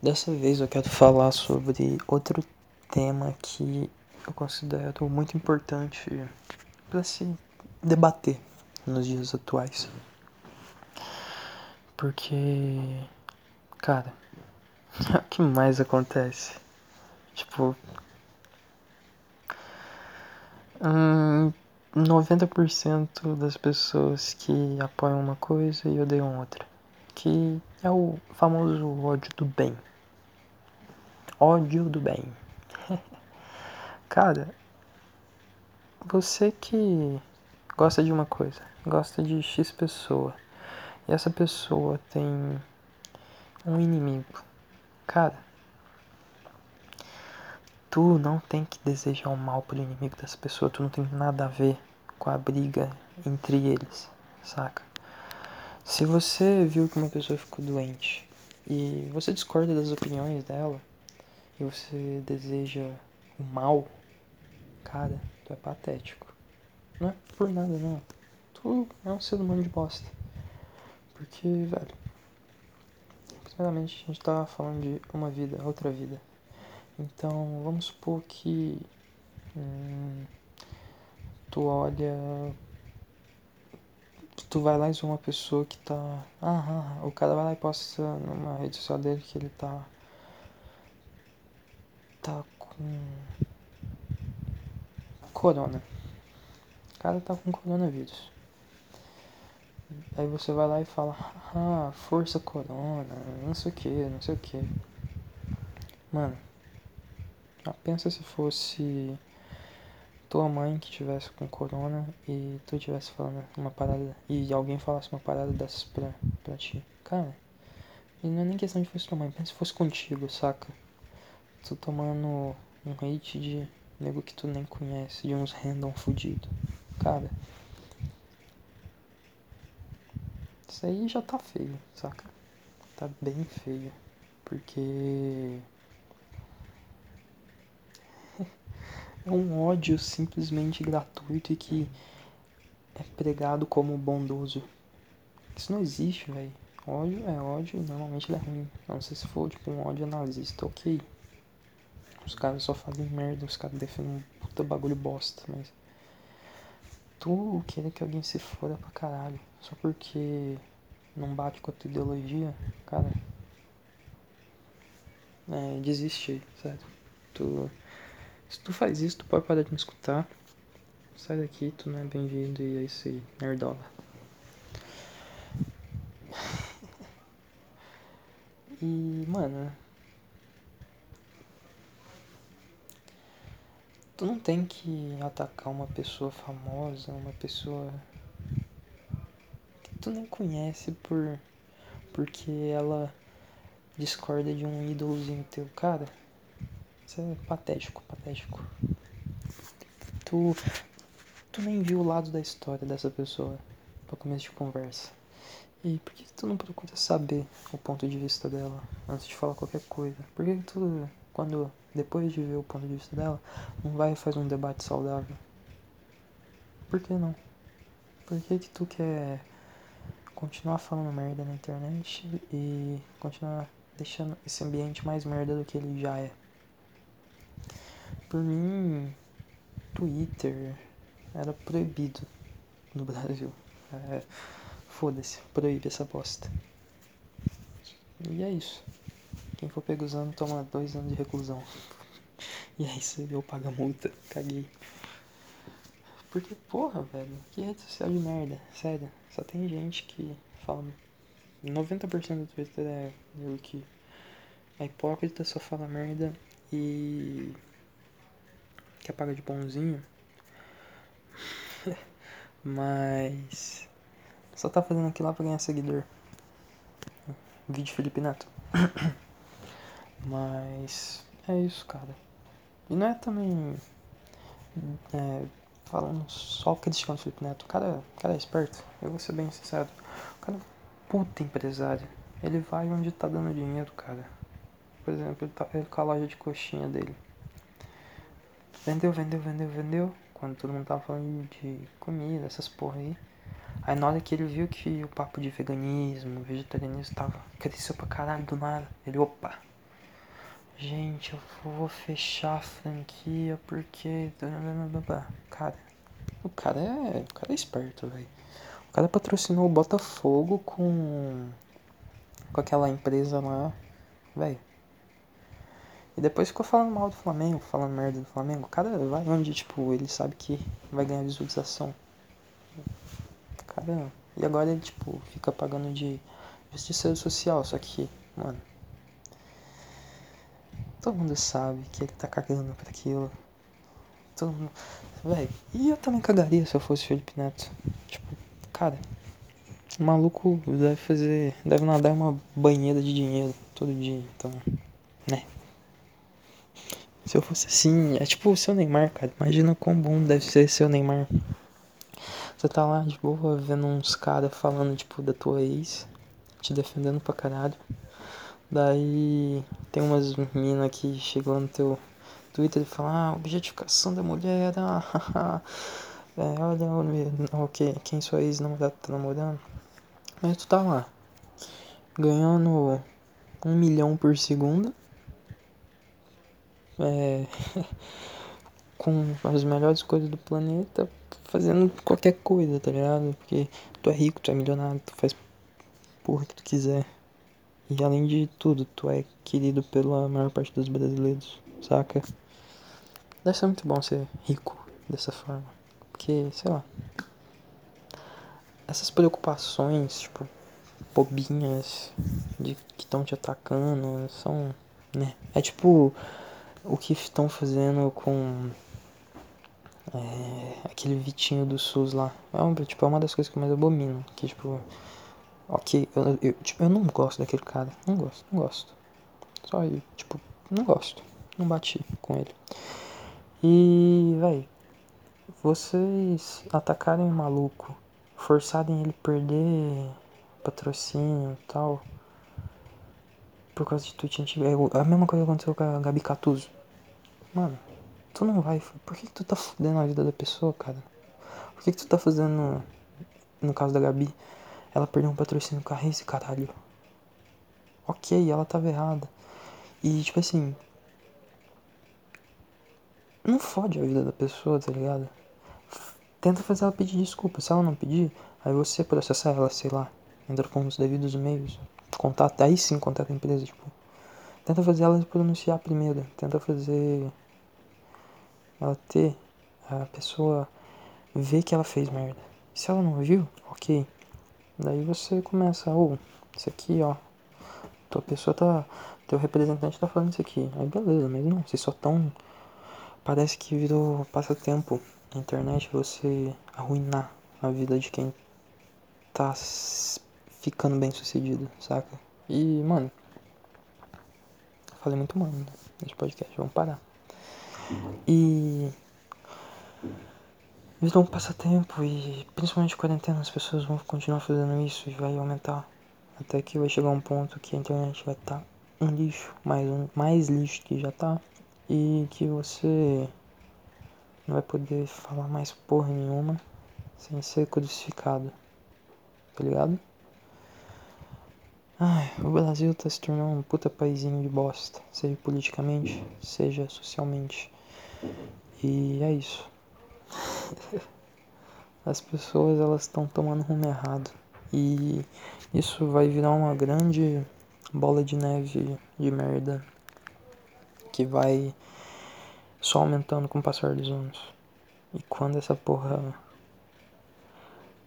Dessa vez eu quero falar sobre outro tema que eu considero muito importante para se debater nos dias atuais. Porque, cara, o que mais acontece? Tipo, hum, 90% das pessoas que apoiam uma coisa e odeiam outra. Que é o famoso ódio do bem. Ódio do bem. Cara, você que gosta de uma coisa, gosta de X pessoa, e essa pessoa tem um inimigo. Cara, tu não tem que desejar o mal pro inimigo dessa pessoa, tu não tem nada a ver com a briga entre eles, saca? Se você viu que uma pessoa ficou doente e você discorda das opiniões dela e você deseja o mal, cara, tu é patético. Não é por nada não. Tu é um ser humano de bosta. Porque, velho, primeiramente a gente tá falando de uma vida, outra vida. Então, vamos supor que hum, tu olha. Tu vai lá e uma pessoa que tá. Ah, ah, o cara vai lá e posta numa rede social dele que ele tá. Tá com. Corona. O cara tá com coronavírus. Aí você vai lá e fala, ah, força corona, não sei o que, não sei o que. Mano, pensa se fosse tua mãe que tivesse com corona e tu tivesse falando uma parada e alguém falasse uma parada dessas pra, pra ti. Cara, e não é nem questão de fosse tua mãe, pensa se fosse contigo, saca? Tu tomando um hate de nego que tu nem conhece, de uns random fudido. Cara, isso aí já tá feio, saca? Tá bem feio. Porque é um ódio simplesmente gratuito e que é pregado como bondoso. Isso não existe, velho. Ódio é ódio e normalmente ele é ruim. Não sei se for tipo um ódio nazista, ok. Os caras só fazem merda, os caras defendem um puta bagulho bosta, mas. Tu querer que alguém se foda pra caralho só porque não bate com a tua ideologia, cara. É, desiste certo? Tu se tu faz isso, tu pode parar de me escutar. Sai daqui, tu não é bem-vindo e é isso aí, nerdola. E, mano. Tu não tem que atacar uma pessoa famosa, uma pessoa que tu nem conhece por porque ela discorda de um ídolozinho teu, cara. Isso é patético, patético. Tu, tu nem viu o lado da história dessa pessoa para começo de conversa. E por que tu não procura saber o ponto de vista dela antes de falar qualquer coisa? Por que tu, quando depois de ver o ponto de vista dela, não vai e faz um debate saudável? Por que não? Por que que tu quer continuar falando merda na internet e continuar deixando esse ambiente mais merda do que ele já é? Por mim, Twitter era proibido no Brasil. É, Foda-se, proíbe essa bosta. E é isso. Quem for pego usando toma dois anos de reclusão. E é isso, eu pago a multa. Caguei. Porque, porra, velho, que rede social de merda. Sério, só tem gente que fala. 90% do Twitter é eu que é hipócrita, só fala merda e que apaga de bonzinho. Mas só tá fazendo aquilo lá pra ganhar seguidor. Vídeo Felipe Neto. Mas é isso, cara. E não é também é, falando só criticando o Felipe Neto. O cara, o cara é esperto, eu vou ser bem sincero. O cara é puta empresário. Ele vai onde tá dando dinheiro, cara. Por exemplo, ele, tá, ele com a loja de coxinha dele. Vendeu, vendeu, vendeu, vendeu. Quando todo mundo tava falando de comida, essas porra aí. Aí na hora que ele viu que o papo de veganismo, vegetarianismo tava, cresceu pra caralho do nada. Ele, opa, Gente, eu vou fechar a franquia porque. Cara, o cara é. O cara é esperto, velho. O cara patrocinou o Botafogo com. com aquela empresa lá. Velho. E depois ficou falando mal do Flamengo, falando merda do Flamengo. O cara vai onde, tipo, ele sabe que vai ganhar visualização. Cara. E agora ele, tipo, fica pagando de justiça social, só que, mano. Todo mundo sabe que ele tá cagando pra aquilo. Todo mundo. Véi, e eu também cagaria se eu fosse Felipe Neto. Tipo, cara. O maluco deve fazer. Deve nadar uma banheira de dinheiro todo dia, então. Né? Se eu fosse assim, é tipo o seu Neymar, cara. Imagina quão bom deve ser seu Neymar. Você tá lá de boa vendo uns caras falando, tipo, da tua ex, te defendendo pra caralho. Daí tem umas minas que chegam no teu Twitter e falam, ah, objetificação da mulher, ah, é, olha okay, quem sua ex-namorada tá namorando. Mas tu tá lá, ganhando um milhão por segundo é, com as melhores coisas do planeta, fazendo qualquer coisa, tá ligado? Porque tu é rico, tu é milionário, tu faz porra que tu quiser. E além de tudo, tu é querido pela maior parte dos brasileiros, saca? Deve ser muito bom ser rico dessa forma. Porque, sei lá. Essas preocupações, tipo, bobinhas de que estão te atacando, são. né? É tipo o que estão fazendo com é, aquele Vitinho do SUS lá. É, um, tipo, é uma das coisas que eu mais abomino. Que, tipo, ok, eu, eu, tipo, eu não gosto daquele cara. Não gosto, não gosto. Só eu, tipo, não gosto. Não bati com ele. E, véi, vocês atacarem o maluco, forçarem ele perder patrocínio e tal, por causa de tweet antigo. É a mesma coisa que aconteceu com a Gabi Catuso. Mano, tu não vai. Por que, que tu tá fudendo a vida da pessoa, cara? Por que, que tu tá fazendo. No caso da Gabi, ela perdeu um patrocínio Race, caralho. Ok, ela tava errada. E tipo assim. Não fode a vida da pessoa, tá ligado? Tenta fazer ela pedir desculpa. Se ela não pedir, aí você processa ela, sei lá. Entra com os devidos meios. Contata, aí sim contata a empresa, tipo. Tenta fazer ela pronunciar primeiro. Tenta fazer ela ter a pessoa ver que ela fez merda. Se ela não viu, ok. Daí você começa, ou oh, isso aqui, ó. Tua pessoa tá. Teu representante tá falando isso aqui. Aí beleza, mas não, vocês só tão. Parece que virou passatempo na internet você arruinar a vida de quem tá ficando bem sucedido, saca? E, mano. Falei muito mano nesse podcast, vamos parar. E. Virou um passatempo e principalmente quarentena as pessoas vão continuar fazendo isso e vai aumentar. Até que vai chegar um ponto que a internet vai estar tá um lixo, mais, um, mais lixo que já tá. E que você não vai poder falar mais porra nenhuma sem ser crucificado. Tá ligado? Ai, o Brasil tá se tornando um puta paizinho de bosta, seja politicamente, seja socialmente. E é isso. As pessoas elas estão tomando rumo errado. E isso vai virar uma grande bola de neve de merda que vai só aumentando com o passar dos anos. E quando essa porra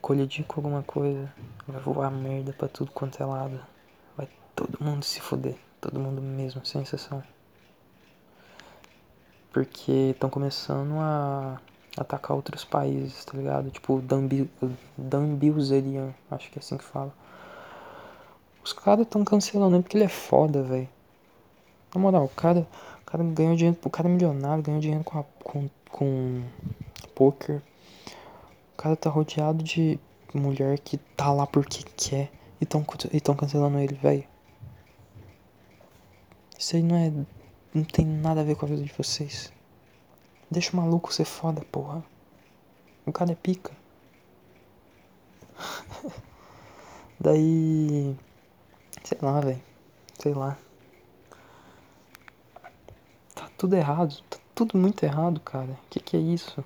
colidir com alguma coisa, vai voar merda pra tudo quanto é lado. Vai todo mundo se foder. Todo mundo mesmo, sem exceção. Porque estão começando a atacar outros países, tá ligado? Tipo, Dan Bilzerian, acho que é assim que fala. Os caras estão cancelando ele porque ele é foda, velho. Na moral, o cara, o cara ganhou dinheiro, o cara é milionário, ganhou dinheiro com, a, com, com poker. O cara tá rodeado de mulher que tá lá porque quer e tão, e tão cancelando ele, velho. Isso aí não é. Não tem nada a ver com a vida de vocês. Deixa o maluco ser foda, porra. O cara é pica. Daí. Sei lá, velho. Sei lá. tudo errado. Tá tudo muito errado, cara. Que que é isso?